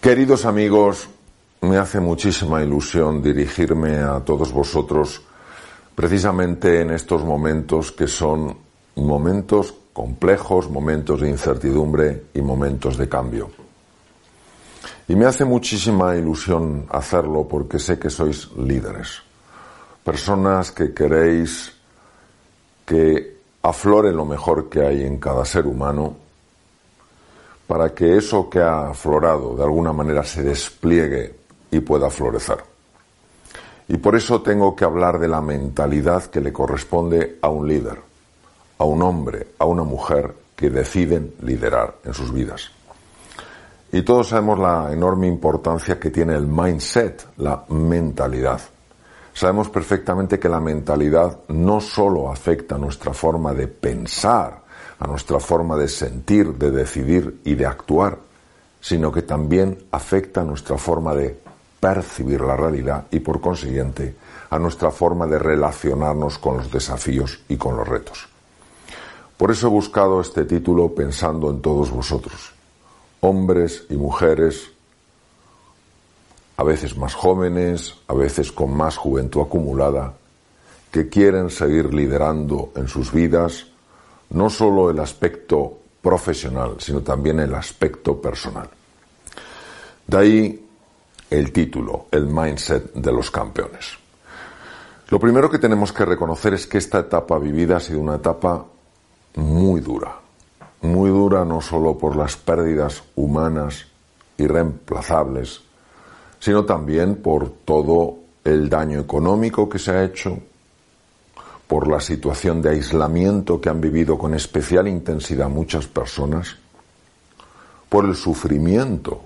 Queridos amigos, me hace muchísima ilusión dirigirme a todos vosotros precisamente en estos momentos que son momentos complejos, momentos de incertidumbre y momentos de cambio. Y me hace muchísima ilusión hacerlo porque sé que sois líderes, personas que queréis que aflore lo mejor que hay en cada ser humano para que eso que ha aflorado de alguna manera se despliegue y pueda florecer. Y por eso tengo que hablar de la mentalidad que le corresponde a un líder, a un hombre, a una mujer que deciden liderar en sus vidas. Y todos sabemos la enorme importancia que tiene el mindset, la mentalidad. Sabemos perfectamente que la mentalidad no solo afecta nuestra forma de pensar, a nuestra forma de sentir, de decidir y de actuar, sino que también afecta a nuestra forma de percibir la realidad y por consiguiente a nuestra forma de relacionarnos con los desafíos y con los retos. Por eso he buscado este título pensando en todos vosotros, hombres y mujeres, a veces más jóvenes, a veces con más juventud acumulada, que quieren seguir liderando en sus vidas no solo el aspecto profesional, sino también el aspecto personal. De ahí el título, el mindset de los campeones. Lo primero que tenemos que reconocer es que esta etapa vivida ha sido una etapa muy dura. Muy dura no solo por las pérdidas humanas irreemplazables, sino también por todo el daño económico que se ha hecho, por la situación de aislamiento que han vivido con especial intensidad muchas personas, por el sufrimiento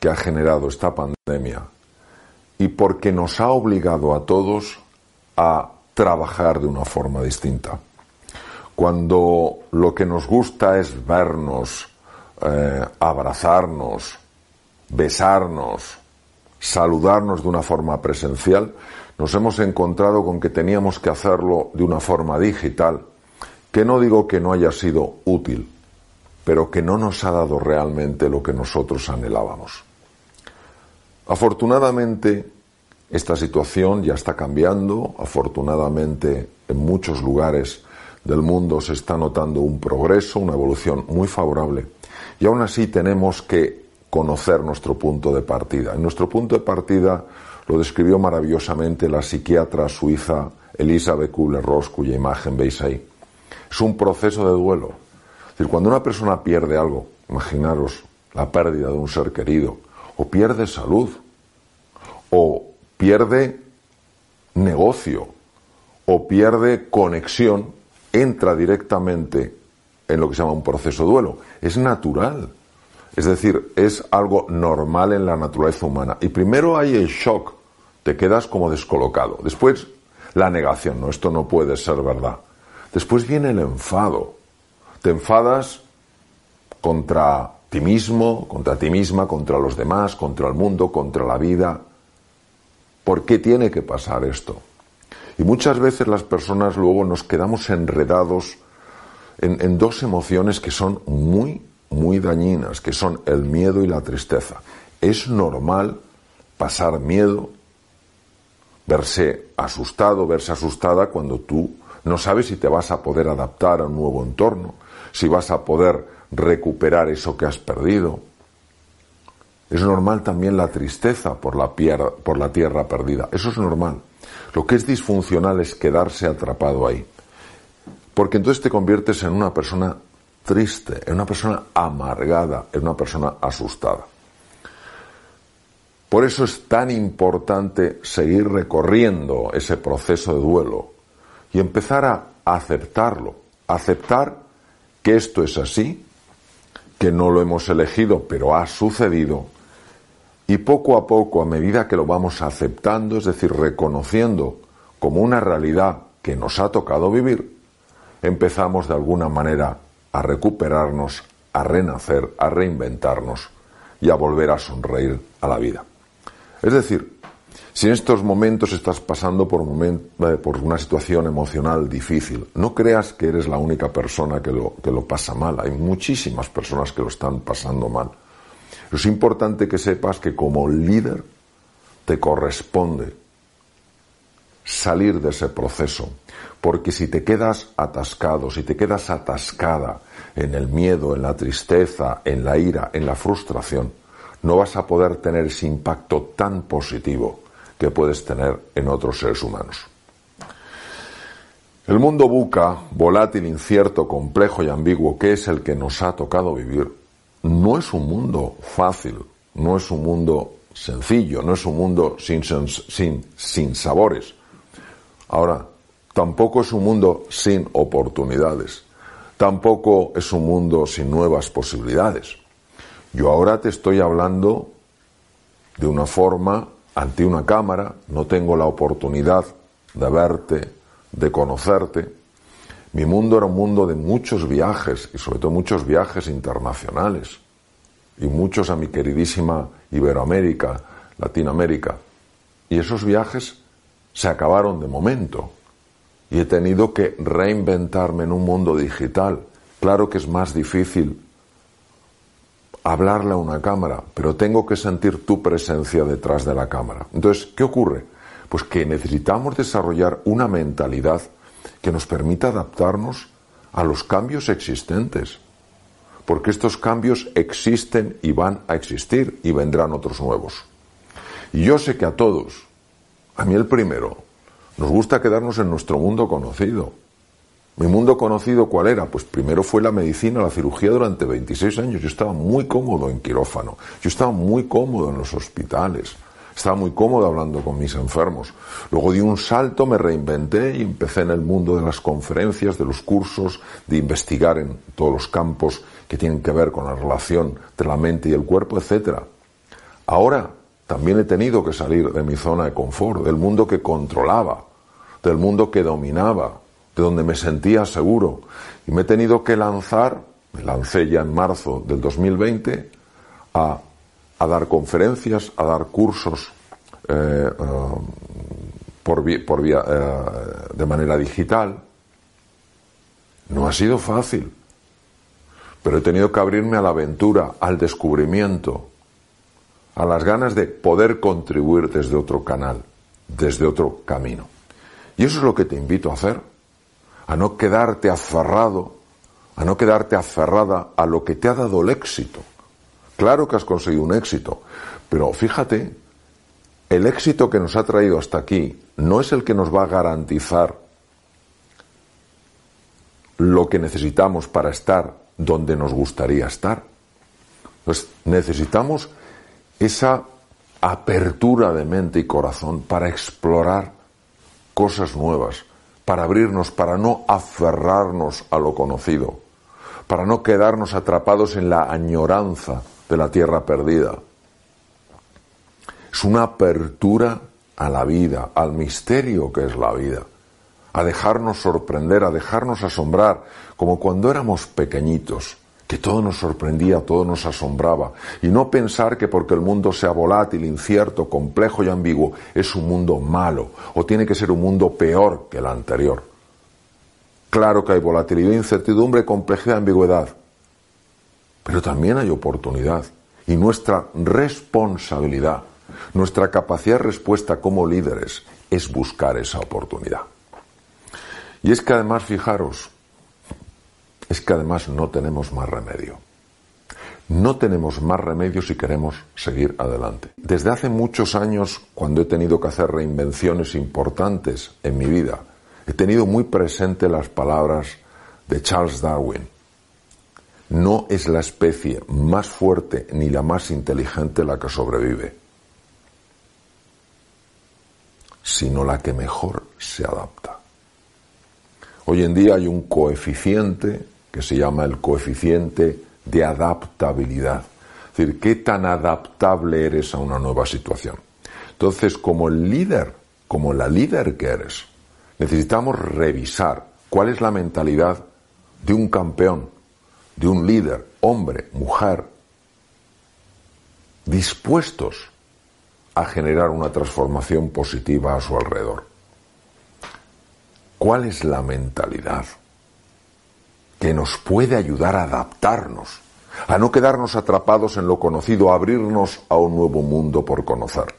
que ha generado esta pandemia y porque nos ha obligado a todos a trabajar de una forma distinta. Cuando lo que nos gusta es vernos, eh, abrazarnos, besarnos, saludarnos de una forma presencial, nos hemos encontrado con que teníamos que hacerlo de una forma digital, que no digo que no haya sido útil, pero que no nos ha dado realmente lo que nosotros anhelábamos. Afortunadamente, esta situación ya está cambiando, afortunadamente en muchos lugares del mundo se está notando un progreso, una evolución muy favorable, y aún así tenemos que conocer nuestro punto de partida. En nuestro punto de partida lo describió maravillosamente la psiquiatra suiza Elisabeth Kubler-Ross, cuya imagen veis ahí. Es un proceso de duelo. Es decir, cuando una persona pierde algo, imaginaros la pérdida de un ser querido, o pierde salud, o pierde negocio, o pierde conexión, entra directamente en lo que se llama un proceso de duelo. Es natural. Es decir, es algo normal en la naturaleza humana. Y primero hay el shock, te quedas como descolocado. Después la negación, no, esto no puede ser verdad. Después viene el enfado. Te enfadas contra ti mismo, contra ti misma, contra los demás, contra el mundo, contra la vida. ¿Por qué tiene que pasar esto? Y muchas veces las personas luego nos quedamos enredados en, dos emociones que son muy muy dañinas, que son el miedo y la tristeza. Es normal pasar miedo, verse asustado, verse asustada cuando tú no sabes si te vas a poder adaptar a un nuevo entorno, si vas a poder recuperar eso que has perdido. Es normal también la tristeza por la, por la tierra perdida. Eso es normal. Lo que es disfuncional es quedarse atrapado ahí. Porque entonces te conviertes en una persona triste, es una persona amargada, es una persona asustada. Por eso es tan importante seguir recorriendo ese proceso de duelo y empezar a aceptarlo, aceptar que esto es así, que no lo hemos elegido, pero ha sucedido, Y poco a poco, a medida que lo vamos aceptando, es decir, reconociendo como una realidad que nos ha tocado vivir, empezamos de alguna manera a recuperarnos, a renacer, a reinventarnos y a volver a sonreír a la vida. Es decir, si en estos momentos estás pasando por, eh, por una situación emocional difícil, no creas que eres la única persona que lo, que lo pasa mal. Hay muchísimas personas que lo están pasando mal. Es importante que sepas que como líder te corresponde salir de ese proceso, porque si te quedas atascado, si te quedas atascada en el miedo, en la tristeza, en la ira, en la frustración, no vas a poder tener ese impacto tan positivo que puedes tener en otros seres humanos. El mundo buca, volátil, incierto, complejo y ambiguo, que es el que nos ha tocado vivir, no es un mundo fácil, no es un mundo sencillo, no es un mundo sin, sin, sin sabores. Ahora, tampoco es un mundo sin oportunidades, tampoco es un mundo sin nuevas posibilidades. Yo ahora te estoy hablando de una forma ante una cámara, no tengo la oportunidad de verte, de conocerte. Mi mundo era un mundo de muchos viajes y sobre todo muchos viajes internacionales y muchos a mi queridísima Iberoamérica, Latinoamérica. Y esos viajes se acabaron de momento y he tenido que reinventarme en un mundo digital. Claro que es más difícil hablarle a una cámara, pero tengo que sentir tu presencia detrás de la cámara. Entonces, ¿qué ocurre? Pues que necesitamos desarrollar una mentalidad que nos permita adaptarnos a los cambios existentes, porque estos cambios existen y van a existir y vendrán otros nuevos. Y yo sé que a todos, a mí el primero, nos gusta quedarnos en nuestro mundo conocido, mi mundo conocido, ¿cuál era? Pues primero fue la medicina, la cirugía durante 26 años. Yo estaba muy cómodo en quirófano, yo estaba muy cómodo en los hospitales, estaba muy cómodo hablando con mis enfermos. Luego di un salto, me reinventé y empecé en el mundo de las conferencias, de los cursos, de investigar en todos los campos que tienen que ver con la relación entre la mente y el cuerpo, etc. Ahora también he tenido que salir de mi zona de confort, del mundo que controlaba, del mundo que dominaba, de donde me sentía seguro. Y me he tenido que lanzar, me lancé ya en marzo del 2020, a, dar conferencias, a dar cursos eh, eh, por, eh, de manera digital. No ha sido fácil, pero he tenido que abrirme a la aventura, al descubrimiento, a las ganas de poder contribuir desde otro canal, desde otro camino. Y eso es lo que te invito a hacer a no quedarte aferrado, a no quedarte aferrada a lo que te ha dado el éxito. Claro que has conseguido un éxito, pero fíjate, el éxito que nos ha traído hasta aquí no es el que nos va a garantizar lo que necesitamos para estar donde nos gustaría estar. Pues necesitamos esa apertura de mente y corazón para explorar cosas nuevas, para abrirnos, para no aferrarnos a lo conocido, para no quedarnos atrapados en la añoranza de la tierra perdida. Es una apertura a la vida, al misterio que es la vida, a dejarnos sorprender, a dejarnos asombrar, como cuando éramos pequeñitos que todo nos sorprendía, todo nos asombraba, y no pensar que porque el mundo sea volátil, incierto, complejo y ambiguo, es un mundo malo, o tiene que ser un mundo peor que el anterior. Claro que hay volatilidad, incertidumbre, complejidad, ambigüedad, pero también hay oportunidad, y nuestra responsabilidad, nuestra capacidad de respuesta como líderes es buscar esa oportunidad. Y es que además, fijaros, es que además no tenemos más remedio. No tenemos más remedio si queremos seguir adelante. Desde hace muchos años, cuando he tenido que hacer reinvenciones importantes en mi vida, he tenido muy presente las palabras de Charles Darwin. No es la especie más fuerte ni la más inteligente la que sobrevive, sino la que mejor se adapta. Hoy en día hay un coeficiente que se llama el coeficiente de adaptabilidad. Es decir, qué tan adaptable eres a una nueva situación. Entonces, como el líder, como la líder que eres, necesitamos revisar cuál es la mentalidad de un campeón, de un líder, hombre, mujer, dispuestos a generar una transformación positiva a su alrededor. ¿Cuál es la mentalidad que nos puede ayudar a adaptarnos, a no quedarnos atrapados en lo conocido, a abrirnos a un nuevo mundo por conocer?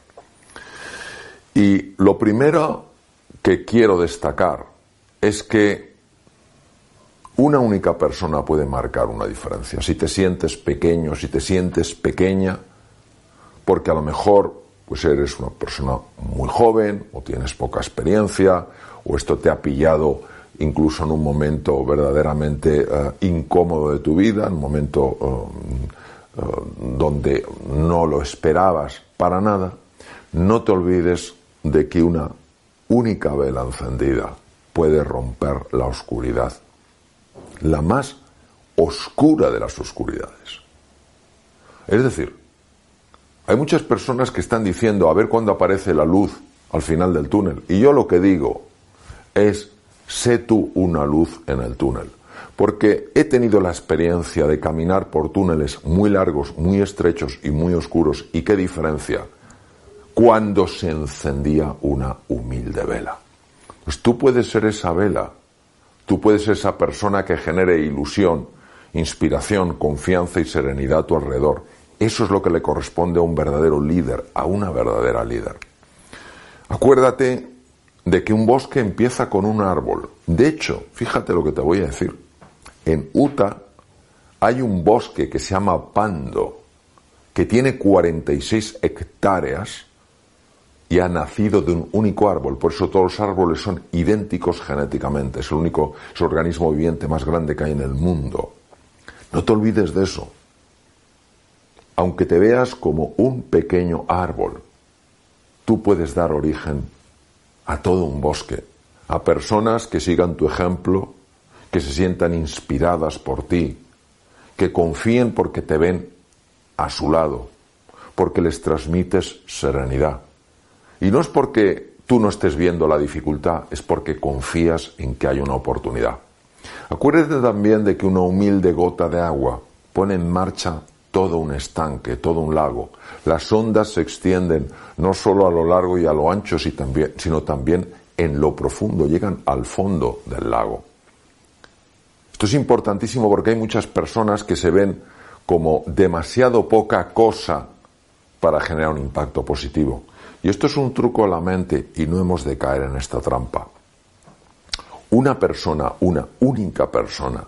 Y lo primero que quiero destacar es que una única persona puede marcar una diferencia. Si te sientes pequeño, si te sientes pequeña, porque a lo mejor pues eres una persona muy joven o tienes poca experiencia o esto te ha pillado incluso en un momento verdaderamente eh, incómodo de tu vida, en un momento eh, eh, donde no lo esperabas para nada, no te olvides de que una única vela encendida puede romper la oscuridad, la más oscura de las oscuridades. Es decir, hay muchas personas que están diciendo a ver cuándo aparece la luz al final del túnel. Y yo lo que digo es, sé tú una luz en el túnel. Porque he tenido la experiencia de caminar por túneles muy largos, muy estrechos y muy oscuros. ¿Y qué diferencia? Cuando se encendía una humilde vela. Pues tú puedes ser esa vela. Tú puedes ser esa persona que genere ilusión, inspiración, confianza y serenidad a tu alrededor eso es lo que le corresponde a un verdadero líder, a una verdadera líder. Acuérdate de que un bosque empieza con un árbol. De hecho, fíjate lo que te voy a decir. En Utah hay un bosque que se llama Pando, que tiene 46 hectáreas y ha nacido de un único árbol. Por eso todos los árboles son idénticos genéticamente. Es el único organismo viviente más grande que hay en el mundo. No te olvides de eso aunque te veas como un pequeño árbol, tú puedes dar origen a todo un bosque, a personas que sigan tu ejemplo, que se sientan inspiradas por ti, que confíen porque te ven a su lado, porque les transmites serenidad. Y no es porque tú no estés viendo la dificultad, es porque confías en que hay una oportunidad. Acuérdate también de que una humilde gota de agua pone en marcha todo un estanque, todo un lago. Las ondas se extienden no solo a lo largo y a lo ancho, sino también en lo profundo, llegan al fondo del lago. Esto es importantísimo porque hay muchas personas que se ven como demasiado poca cosa para generar un impacto positivo. Y esto es un truco a la mente y no hemos de caer en esta trampa. Una persona, una única persona,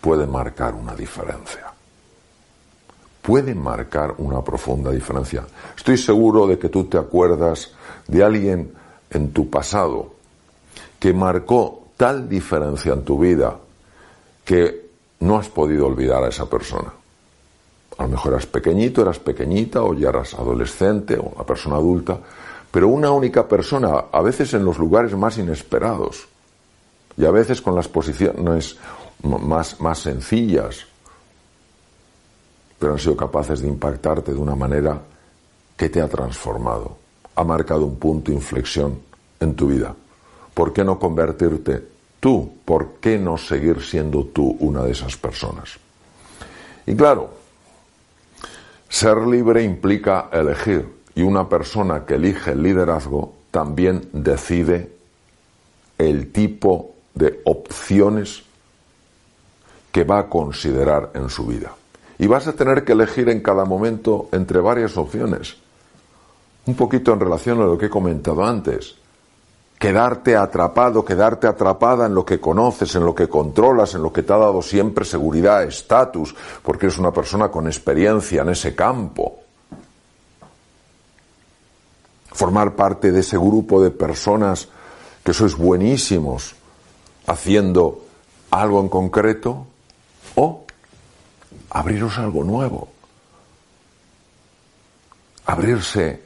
puede marcar una diferencia puede marcar una profunda diferencia. Estoy seguro de que tú te acuerdas de alguien en tu pasado que marcó tal diferencia en tu vida que no has podido olvidar a esa persona. A lo mejor eras pequeñito, eras pequeñita o ya eras adolescente o una persona adulta, pero una única persona, a veces en los lugares más inesperados y a veces con las posiciones más, más sencillas, pero han sido capaces de impactarte de una manera que te ha transformado, ha marcado un punto de inflexión en tu vida. ¿Por qué no convertirte tú? ¿Por qué no seguir siendo tú una de esas personas? Y claro, ser libre implica elegir y una persona que elige el liderazgo también decide el tipo de opciones que va a considerar en su vida. Y vas a tener que elegir en cada momento entre varias opciones. Un poquito en relación a lo que he comentado antes. Quedarte atrapado, quedarte atrapada en lo que conoces, en lo que controlas, en lo que te ha dado siempre seguridad, estatus, porque eres una persona con experiencia en ese campo. Formar parte de ese grupo de personas que sois buenísimos haciendo algo en concreto o abriros algo nuevo, abrirse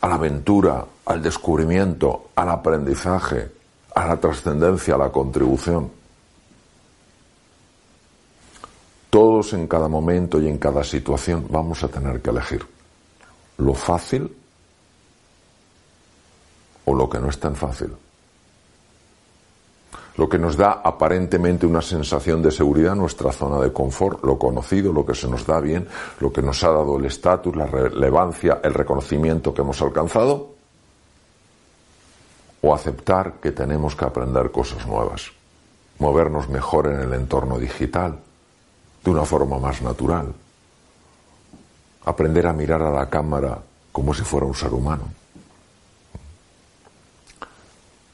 a la aventura, al descubrimiento, al aprendizaje, a la trascendencia, a la contribución. Todos en cada momento y en cada situación vamos a tener que elegir lo fácil o lo que no es tan fácil. Lo que nos da aparentemente una sensación de seguridad, nuestra zona de confort, lo conocido, lo que se nos da bien, lo que nos ha dado el estatus, la relevancia, el reconocimiento que hemos alcanzado, o aceptar que tenemos que aprender cosas nuevas, movernos mejor en el entorno digital, de una forma más natural, aprender a mirar a la cámara como si fuera un ser humano.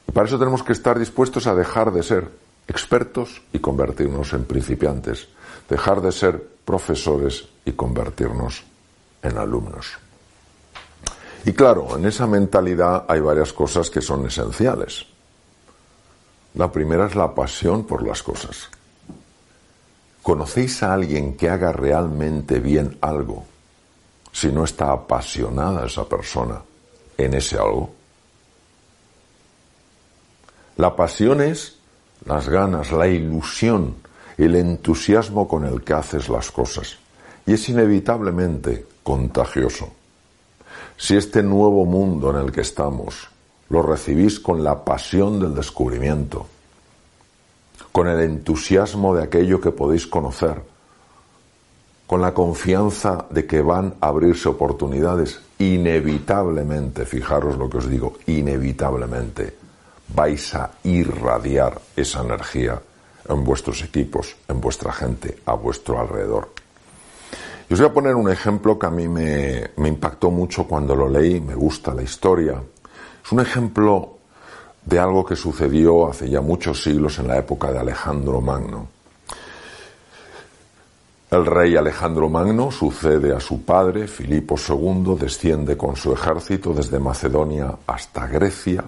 Y para eso tenemos que estar dispuestos a dejar de ser expertos y convertirnos en principiantes, dejar de ser profesores y convertirnos en alumnos. Y claro, en esa mentalidad hay varias cosas que son esenciales. La primera es la pasión por las cosas. ¿Conocéis a alguien que haga realmente bien algo si no está apasionada esa persona en ese algo? La pasión es las ganas, la ilusión, el entusiasmo con el que haces las cosas. Y es inevitablemente contagioso. Si este nuevo mundo en el que estamos lo recibís con la pasión del descubrimiento, con el entusiasmo de aquello que podéis conocer, con la confianza de que van a abrirse oportunidades, inevitablemente, fijaros lo que os digo, inevitablemente vais a irradiar esa energía en vuestros equipos, en vuestra gente, a vuestro alrededor. Y os voy a poner un ejemplo que a mí me, me impactó mucho cuando lo leí, me gusta la historia. Es un ejemplo de algo que sucedió hace ya muchos siglos en la época de Alejandro Magno. El rey Alejandro Magno sucede a su padre, Filipo II, desciende con su ejército desde Macedonia hasta Grecia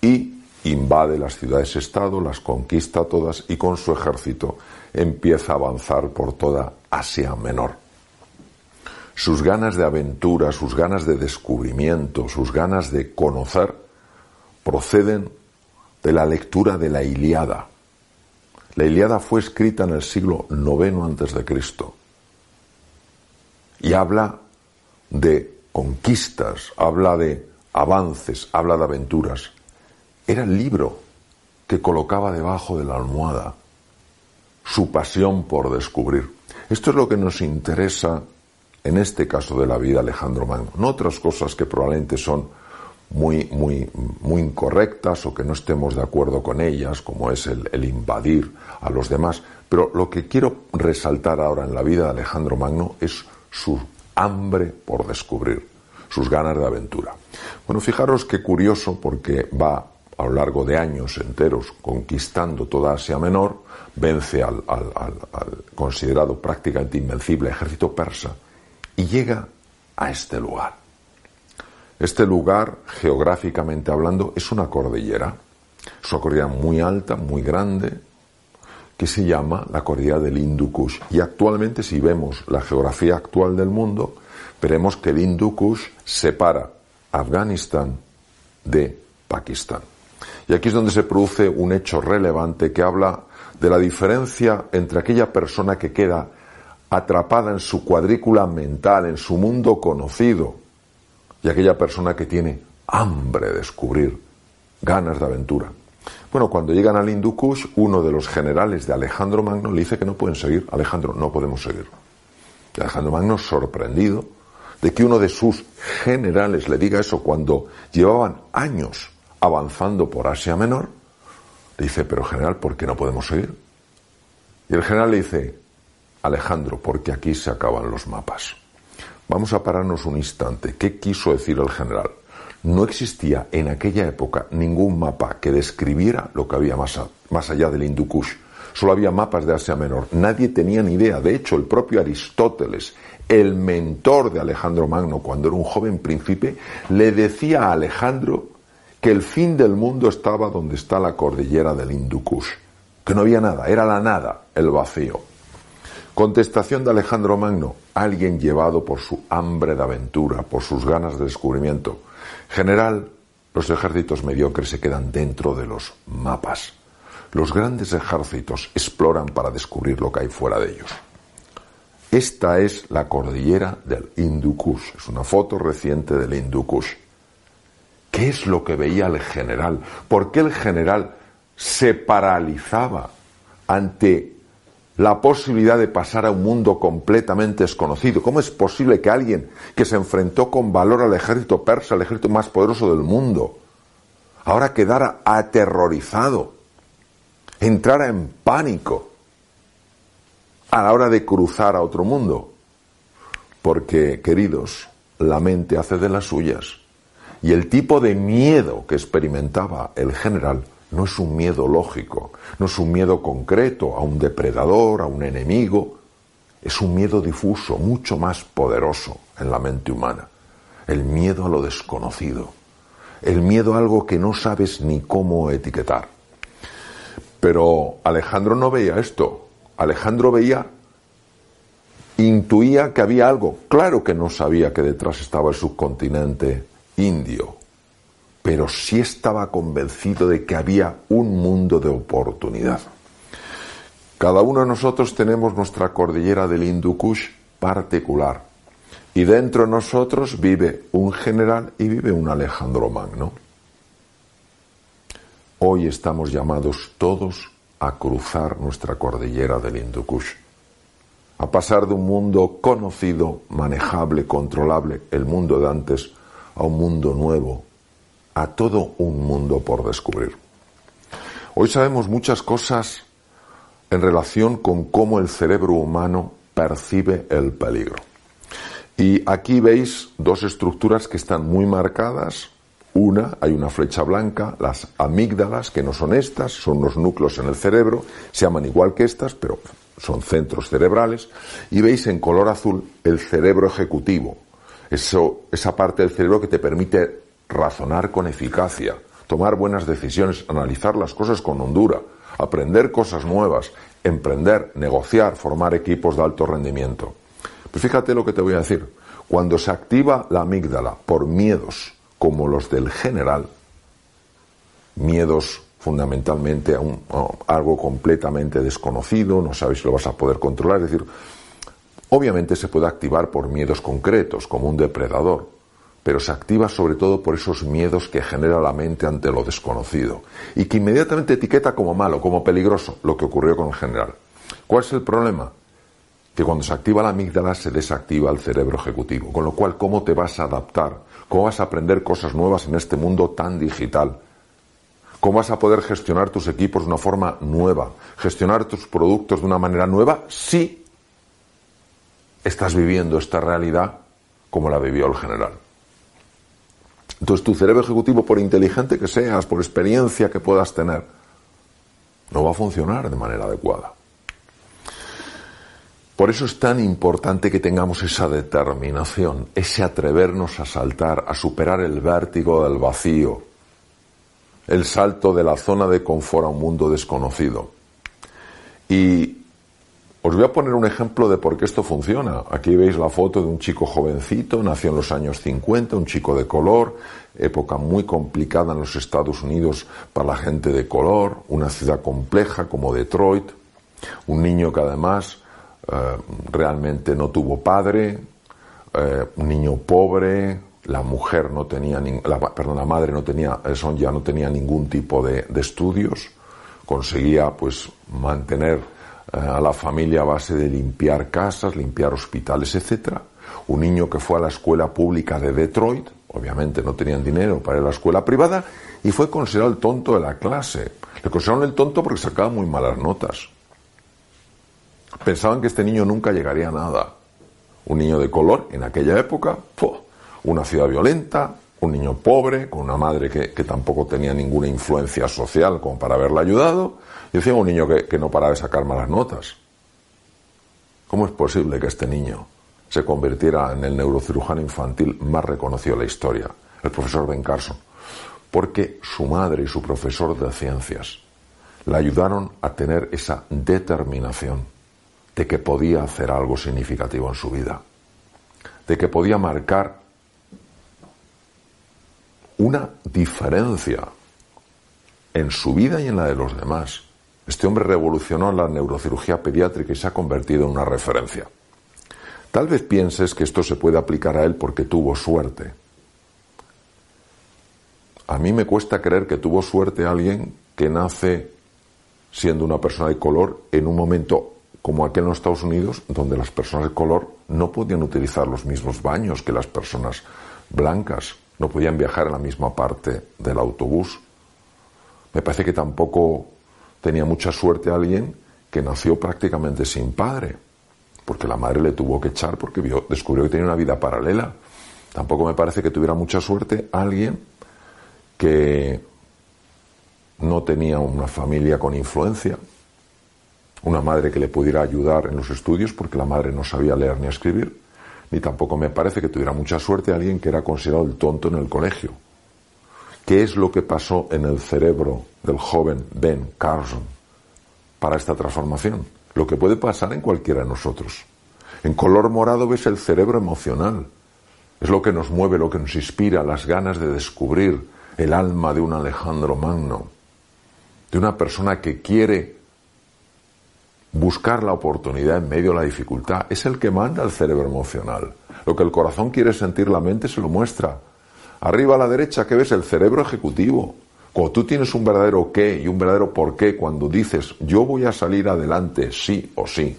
y invade las ciudades-estado, las conquista todas y con su ejército empieza a avanzar por toda Asia Menor. Sus ganas de aventura, sus ganas de descubrimiento, sus ganas de conocer proceden de la lectura de la Iliada. La Iliada fue escrita en el siglo IX antes de Cristo y habla de conquistas, habla de avances, habla de aventuras. Era el libro que colocaba debajo de la almohada su pasión por descubrir. Esto es lo que nos interesa en este caso de la vida Alejandro Magno, no otras cosas que probablemente son muy, muy, muy incorrectas o que no estemos de acuerdo con ellas, como es el, el, invadir a los demás. Pero lo que quiero resaltar ahora en la vida de Alejandro Magno es su hambre por descubrir, sus ganas de aventura. Bueno, fijaros qué curioso porque va a lo largo de años enteros conquistando toda Asia Menor, vence al, al, al, al considerado prácticamente invencible ejército persa y llega a este lugar. Este lugar, geográficamente hablando, es una cordillera. Es una cordillera muy alta, muy grande, que se llama la cordillera del Hindu Kush. Y actualmente, si vemos la geografía actual del mundo, veremos que el Hindu Kush separa Afganistán de Pakistán. Y aquí es donde se produce un hecho relevante que habla de la diferencia entre aquella persona que queda atrapada en su cuadrícula mental, en su mundo conocido, y aquella persona que tiene hambre de descubrir, ganas de aventura. Bueno, cuando llegan al Hindu Kush, uno de los generales de Alejandro Magno le dice que no pueden seguir. Alejandro, no podemos seguir. Y Alejandro Magno, sorprendido de que uno de sus generales le diga eso cuando llevaban años avanzando por Asia Menor, le dice, pero general, ¿por qué no podemos seguir? Y el general le dice, Alejandro, porque aquí se acaban los mapas. Vamos a pararnos un instante. ¿Qué quiso decir el general? No existía en aquella época ningún mapa que describiera lo que había más, más allá del Hindu Kush. Solo había mapas de Asia Menor. Nadie tenía ni idea. De hecho, el propio Aristóteles, el mentor de Alejandro Magno cuando era un joven príncipe, le decía a Alejandro que el fin del mundo estaba donde está la cordillera del Hindu Kush. Que no había nada, era la nada, el vacío. Contestación de Alejandro Magno, alguien llevado por su hambre de aventura, por sus ganas de descubrimiento. General, los ejércitos mediocres se quedan dentro de los mapas. Los grandes ejércitos exploran para descubrir lo que hay fuera de ellos. Esta es la cordillera del Hindu Kush. Es una foto reciente del Hindu Kush. ¿Qué es lo que veía el general? ¿Por qué el general se paralizaba ante la posibilidad de pasar a un mundo completamente desconocido. ¿Cómo es posible que alguien que se enfrentó con valor al ejército persa, el ejército más poderoso del mundo, ahora quedara aterrorizado, entrara en pánico a la hora de cruzar a otro mundo? Porque, queridos, la mente hace de las suyas. Y el tipo de miedo que experimentaba el general no es un miedo lógico, no es un miedo concreto a un depredador, a un enemigo, es un miedo difuso, mucho más poderoso en la mente humana. El miedo a lo desconocido, el miedo a algo que no sabes ni cómo etiquetar. Pero Alejandro no veía esto, Alejandro veía, intuía que había algo, claro que no sabía que detrás estaba el subcontinente indio, pero sí estaba convencido de que había un mundo de oportunidad. Cada uno de nosotros tenemos nuestra cordillera del Hindu Kush particular. Y dentro de nosotros vive un general y vive un Alejandro Magno. Hoy estamos llamados todos a cruzar nuestra cordillera del Hindu Kush, a pasar de un mundo conocido, manejable, controlable, el mundo de antes, a un mundo nuevo, a todo un mundo por descubrir. Hoy sabemos muchas cosas en relación con cómo el cerebro humano percibe el peligro. Y aquí veis dos estructuras que están muy marcadas. Una, hay una flecha blanca, las amígdalas, que no son estas, son los núcleos en el cerebro, se llaman igual que estas, pero son centros cerebrales. Y veis en color azul el cerebro ejecutivo, eso, esa parte del cerebro que te permite razonar con eficacia, tomar buenas decisiones, analizar las cosas con hondura, aprender cosas nuevas, emprender, negociar, formar equipos de alto rendimiento. Pues fíjate lo que te voy a decir. Cuando se activa la amígdala por miedos como los del general, miedos fundamentalmente a, a algo completamente desconocido, no sabes si lo vas a poder controlar, es decir, obviamente se puede activar por miedos concretos, como un depredador, pero se activa sobre todo por esos miedos que genera la mente ante lo desconocido y que inmediatamente etiqueta como malo, como peligroso, lo que ocurrió con el general. ¿Cuál es el problema? Que cuando se activa la amígdala se desactiva el cerebro ejecutivo, con lo cual, ¿cómo te vas a adaptar? ¿Cómo vas a aprender cosas nuevas en este mundo tan digital? ¿Cómo vas a poder gestionar tus equipos de una forma nueva? ¿Gestionar tus productos de una manera nueva? Si estás viviendo esta realidad como la vivió el general. Entonces tu cerebro ejecutivo, por inteligente que seas, por experiencia que puedas tener, no va a funcionar de manera adecuada. Por eso es tan importante que tengamos esa determinación, ese atrevernos a saltar, a superar el vértigo del vacío, el salto de la zona de confort a un mundo desconocido. Y os voy a poner un ejemplo de por qué esto funciona. Aquí veis la foto de un chico jovencito, nació en los años 50, un chico de color, época muy complicada en los Estados Unidos para la gente de color, una ciudad compleja como Detroit, un niño que además eh, realmente no tuvo padre, eh, un niño pobre, la mujer no tenía, la, perdón, la madre no tenía, son ya no tenía ningún tipo de, de estudios, conseguía pues mantener a la familia a base de limpiar casas, limpiar hospitales, etc. Un niño que fue a la escuela pública de Detroit, obviamente no tenían dinero para ir a la escuela privada, y fue considerado el tonto de la clase. Le consideraron el tonto porque sacaba muy malas notas. Pensaban que este niño nunca llegaría a nada. Un niño de color en aquella época, una ciudad violenta, un niño pobre, con una madre que, que, tampoco tenía ninguna influencia social como para haberla ayudado, y encima un niño que, que no paraba de sacar malas notas. ¿Cómo es posible que este niño se convirtiera en el neurocirujano infantil más reconocido de la historia, el profesor Ben Carson? Porque su madre y su profesor de ciencias le ayudaron a tener esa determinación de que podía hacer algo significativo en su vida, de que podía marcar una diferencia en su vida y en la de los demás. Este hombre revolucionó la neurocirugía pediátrica y se ha convertido en una referencia. Tal vez pienses que esto se puede aplicar a él porque tuvo suerte. A mí me cuesta creer que tuvo suerte alguien que nace siendo una persona de color en un momento como aquel en los Estados Unidos, donde las personas de color no podían utilizar los mismos baños que las personas blancas, no podían viajar en la misma parte del autobús. Me parece que tampoco tenía mucha suerte alguien que nació prácticamente sin padre, porque la madre le tuvo que echar porque vio, descubrió que tenía una vida paralela. Tampoco me parece que tuviera mucha suerte alguien que no tenía una familia con influencia, una madre que le pudiera ayudar en los estudios porque la madre no sabía leer ni escribir, ni tampoco me parece que tuviera mucha suerte alguien que era considerado el tonto en el colegio. ¿Qué es lo que pasó en el cerebro del joven Ben Carson para esta transformación? Lo que puede pasar en cualquiera de nosotros. En color morado ves el cerebro emocional. Es lo que nos mueve, lo que nos inspira, las ganas de descubrir el alma de un Alejandro Magno, de una persona que quiere buscar la oportunidad en medio de la dificultad. Es el que manda el cerebro emocional. Lo que el corazón quiere sentir, la mente se lo muestra. Arriba a la derecha, ¿qué ves? El cerebro ejecutivo. Cuando tú tienes un verdadero qué y un verdadero por qué, cuando dices, yo voy a salir adelante, sí o sí,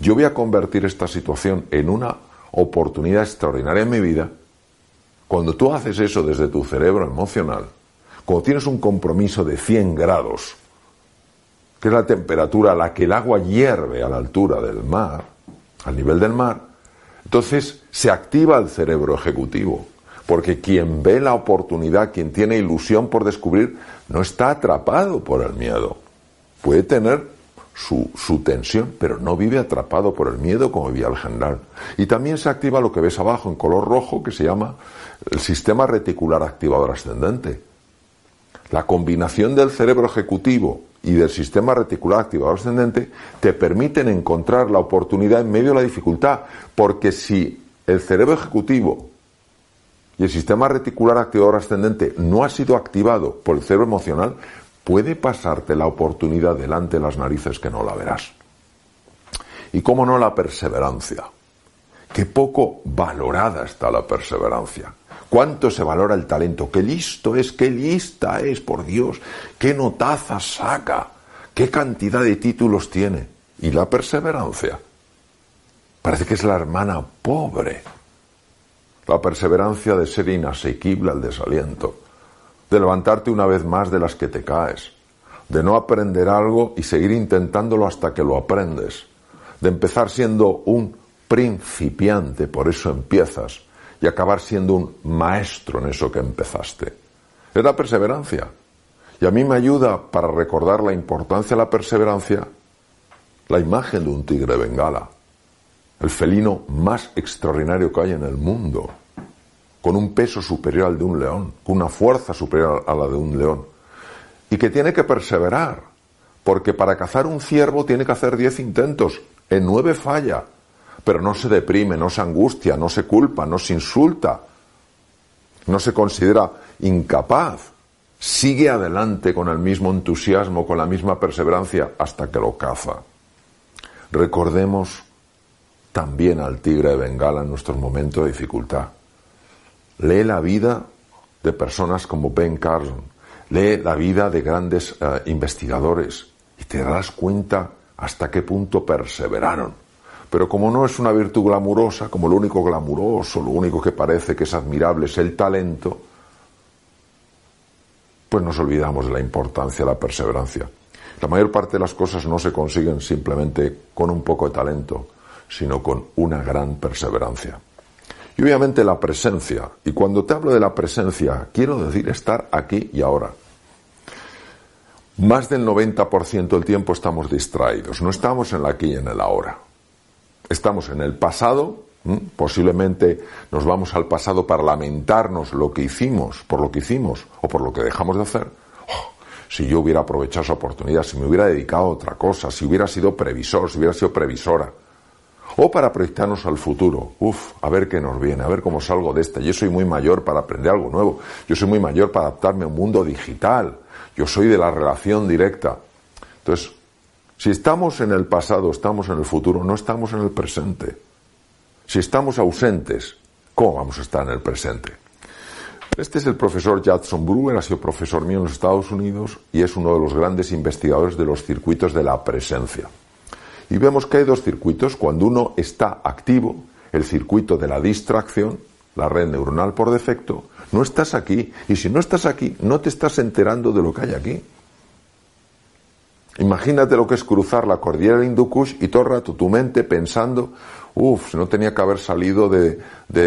yo voy a convertir esta situación en una oportunidad extraordinaria en mi vida, cuando tú haces eso desde tu cerebro emocional, cuando tienes un compromiso de 100 grados, que es la temperatura a la que el agua hierve a la altura del mar, al nivel del mar, entonces se activa el cerebro ejecutivo, porque quien ve la oportunidad, quien tiene ilusión por descubrir, no está atrapado por el miedo. Puede tener su, su, tensión, pero no vive atrapado por el miedo como vivía el general. Y también se activa lo que ves abajo en color rojo, que se llama el sistema reticular activador ascendente. La combinación del cerebro ejecutivo y del sistema reticular activador ascendente te permiten encontrar la oportunidad en medio de la dificultad, porque si el cerebro ejecutivo y el sistema reticular activador ascendente no ha sido activado por el cerebro emocional, puede pasarte la oportunidad delante de las narices que no la verás. Y cómo no la perseverancia. Qué poco valorada está la perseverancia. ¿Cuánto se valora el talento? ¡Qué listo es! ¡Qué lista es, por Dios! ¡Qué notazas saca! ¿Qué cantidad de títulos tiene? ¿Y la perseverancia? Parece que es la hermana pobre. La perseverancia de ser inasequible al desaliento, de levantarte una vez más de las que te caes, de no aprender algo y seguir intentándolo hasta que lo aprendes, de empezar siendo un principiante, por eso empiezas, y acabar siendo un maestro en eso que empezaste. Es la perseverancia. Y a mí me ayuda para recordar la importancia de la perseverancia la imagen de un tigre bengala, el felino más extraordinario que hay en el mundo, con un peso superior al de un león, con una fuerza superior a la de un león, y que tiene que perseverar, porque para cazar un ciervo tiene que hacer diez intentos, en nueve falla, pero no se deprime, no se angustia, no se culpa, no se insulta, no se considera incapaz. Sigue adelante con el mismo entusiasmo, con la misma perseverancia hasta que lo caza. Recordemos también al tigre de Bengala en nuestros momentos de dificultad. Lee la vida de personas como Ben Carson, lee la vida de grandes eh, investigadores y te darás cuenta hasta qué punto perseveraron pero como no es una virtud glamurosa, como lo único glamuroso, lo único que parece que es admirable es el talento, pues nos olvidamos de la importancia de la perseverancia. La mayor parte de las cosas no se consiguen simplemente con un poco de talento, sino con una gran perseverancia. Y obviamente la presencia, y cuando te hablo de la presencia, quiero decir estar aquí y ahora. Más del 90% del tiempo estamos distraídos, no estamos en la aquí y en el ahora estamos en el pasado, posiblemente nos vamos al pasado para lamentarnos lo que hicimos, por lo que hicimos o por lo que dejamos de hacer. Oh, si yo hubiera aprovechado esa oportunidad, si me hubiera dedicado a otra cosa, si hubiera sido previsor, si hubiera sido previsora. O para proyectarnos al futuro. Uf, a ver qué nos viene, a ver cómo salgo de esta. Yo soy muy mayor para aprender algo nuevo. Yo soy muy mayor para adaptarme a un mundo digital. Yo soy de la relación directa. Entonces, si estamos en el pasado, estamos en el futuro, no estamos en el presente. Si estamos ausentes, ¿cómo vamos a estar en el presente? Este es el profesor Judson Brewer, ha sido profesor mío en los Estados Unidos y es uno de los grandes investigadores de los circuitos de la presencia. Y vemos que hay dos circuitos. Cuando uno está activo, el circuito de la distracción, la red neuronal por defecto, no estás aquí. Y si no estás aquí, no te estás enterando de lo que hay aquí. Imagínate lo que es cruzar la cordillera del Hindukush y todo el rato tu mente pensando, uff, no tenía que haber salido de,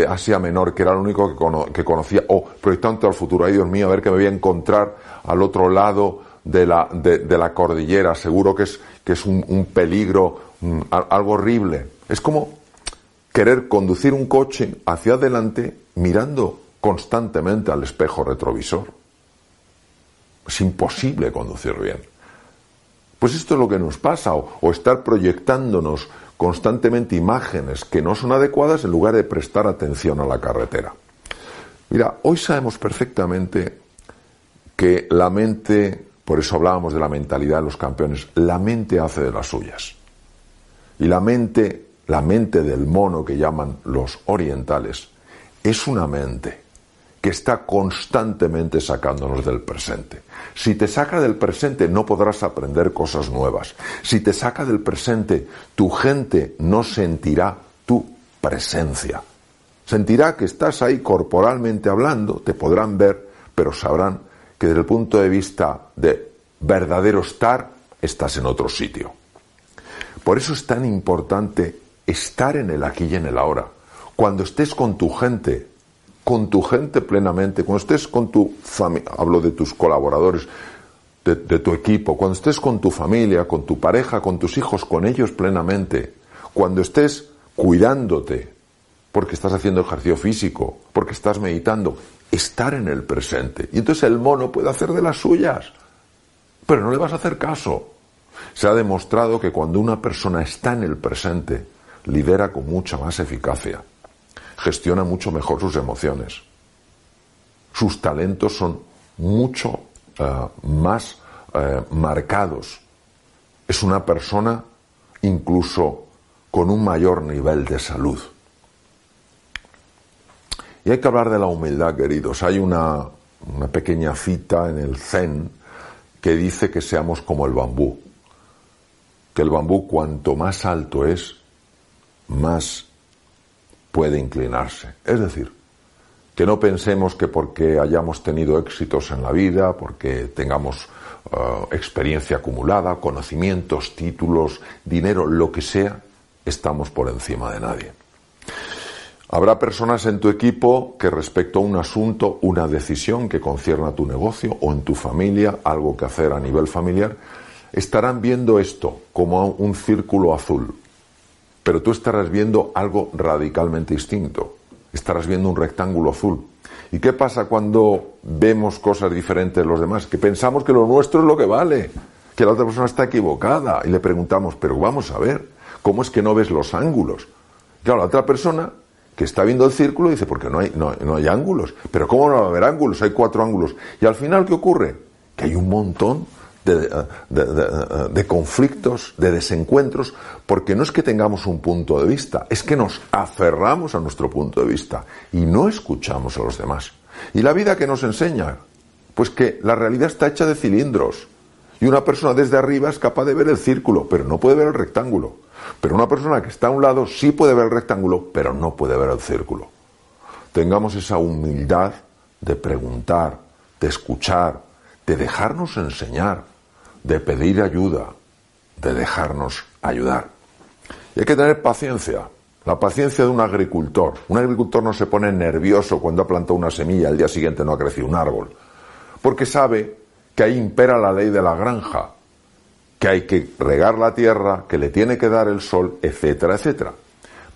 Asia Menor, que era lo único que, conocía, o proyectando al futuro, ay Dios mío, a ver que me voy a encontrar al otro lado de la, de, la cordillera, seguro que es, que es un, peligro, mm, algo horrible. Es como querer conducir un coche hacia adelante mirando constantemente al espejo retrovisor. Es imposible conducir bien. Pues esto es lo que nos pasa, o, estar proyectándonos constantemente imágenes que no son adecuadas en lugar de prestar atención a la carretera. Mira, hoy sabemos perfectamente que la mente, por eso hablábamos de la mentalidad de los campeones, la mente hace de las suyas. Y la mente, la mente del mono que llaman los orientales, es una mente que está constantemente sacándonos del presente. Si te saca del presente no podrás aprender cosas nuevas. Si te saca del presente, tu gente no sentirá tu presencia. Sentirá que estás ahí corporalmente hablando, te podrán ver, pero sabrán que desde el punto de vista de verdadero estar, estás en otro sitio. Por eso es tan importante estar en el aquí y en el ahora. Cuando estés con tu gente, con tu gente plenamente, cuando estés con tu familia, hablo de tus colaboradores, de, tu equipo, cuando estés con tu familia, con tu pareja, con tus hijos, con ellos plenamente, cuando estés cuidándote, porque estás haciendo ejercicio físico, porque estás meditando, estar en el presente. Y entonces el mono puede hacer de las suyas, pero no le vas a hacer caso. Se ha demostrado que cuando una persona está en el presente, lidera con mucha más eficacia gestiona mucho mejor sus emociones. Sus talentos son mucho eh, más eh, marcados. Es una persona incluso con un mayor nivel de salud. Y hay que hablar de la humildad, queridos. Hay una, una pequeña cita en el Zen que dice que seamos como el bambú. Que el bambú cuanto más alto es, más puede inclinarse. Es decir, que no pensemos que porque hayamos tenido éxitos en la vida, porque tengamos eh, experiencia acumulada, conocimientos, títulos, dinero, lo que sea, estamos por encima de nadie. Habrá personas en tu equipo que respecto a un asunto, una decisión que concierne a tu negocio o en tu familia, algo que hacer a nivel familiar, estarán viendo esto como un círculo azul, pero tú estarás viendo algo radicalmente distinto. Estarás viendo un rectángulo azul. ¿Y qué pasa cuando vemos cosas diferentes de los demás? Que pensamos que lo nuestro es lo que vale, que la otra persona está equivocada y le preguntamos, pero vamos a ver, ¿cómo es que no ves los ángulos? Claro, la otra persona que está viendo el círculo dice, porque no hay, no, no hay ángulos. Pero ¿cómo no va a haber ángulos? Hay cuatro ángulos. Y al final, ¿qué ocurre? Que hay un montón de, conflictos, de desencuentros, porque no es que tengamos un punto de vista, es que nos aferramos a nuestro punto de vista y no escuchamos a los demás. ¿Y la vida que nos enseña? Pues que la realidad está hecha de cilindros. Y una persona desde arriba es capaz de ver el círculo, pero no puede ver el rectángulo. Pero una persona que está a un lado sí puede ver el rectángulo, pero no puede ver el círculo. Tengamos esa humildad de preguntar, de escuchar, de dejarnos enseñar, de pedir ayuda, de dejarnos ayudar. Y hay que tener paciencia, la paciencia de un agricultor. Un agricultor no se pone nervioso cuando ha plantado una semilla y al día siguiente no ha crecido un árbol, porque sabe que ahí impera la ley de la granja, que hay que regar la tierra, que le tiene que dar el sol, etcétera, etcétera.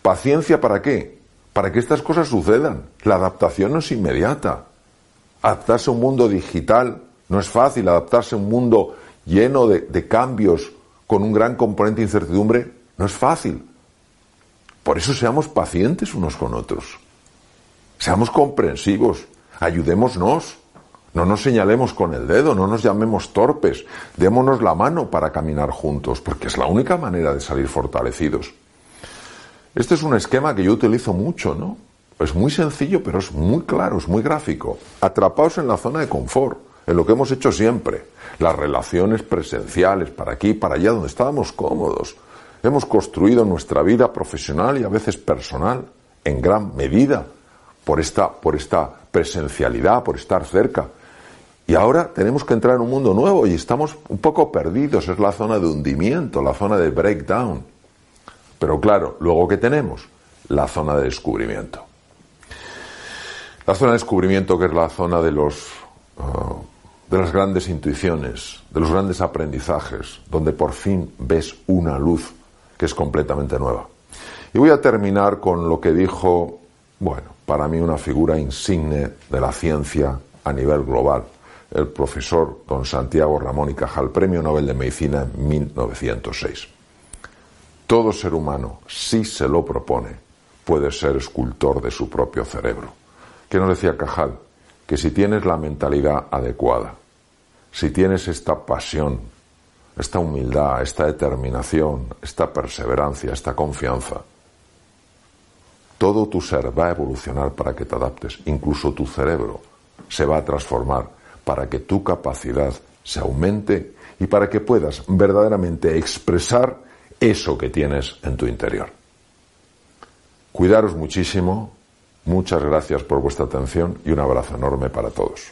¿Paciencia para qué? Para que estas cosas sucedan. La adaptación no es inmediata. Adaptarse a un mundo digital no es fácil, adaptarse a un mundo lleno de, cambios, con un gran componente de incertidumbre, no es fácil. Por eso seamos pacientes unos con otros. Seamos comprensivos, ayudémonos. No nos señalemos con el dedo, no nos llamemos torpes, démonos la mano para caminar juntos, porque es la única manera de salir fortalecidos. Este es un esquema que yo utilizo mucho, ¿no? Es muy sencillo, pero es muy claro, es muy gráfico. Atrapaos en la zona de confort, en lo que hemos hecho siempre. Las relaciones presenciales, para aquí para allá, donde estábamos cómodos. Hemos construido nuestra vida profesional y a veces personal en gran medida por esta, por esta presencialidad, por estar cerca. Y ahora tenemos que entrar en un mundo nuevo y estamos un poco perdidos. Es la zona de hundimiento, la zona de breakdown. Pero claro, luego que tenemos la zona de descubrimiento. La zona de descubrimiento que es la zona de los uh, de las grandes intuiciones, de los grandes aprendizajes, donde por fin ves una luz que es completamente nueva. Y voy a terminar con lo que dijo, bueno, para mí una figura insigne de la ciencia a nivel global, el profesor don Santiago Ramón y Cajal, Premio Nobel de Medicina en 1906. Todo ser humano, si se lo propone, puede ser escultor de su propio cerebro. ¿Qué nos decía Cajal? Que si tienes la mentalidad adecuada, si tienes esta pasión, esta humildad, esta determinación, esta perseverancia, esta confianza, todo tu ser va a evolucionar para que te adaptes, incluso tu cerebro se va a transformar para que tu capacidad se aumente y para que puedas verdaderamente expresar eso que tienes en tu interior. Cuidaros muchísimo, muchas gracias por vuestra atención y un abrazo enorme para todos.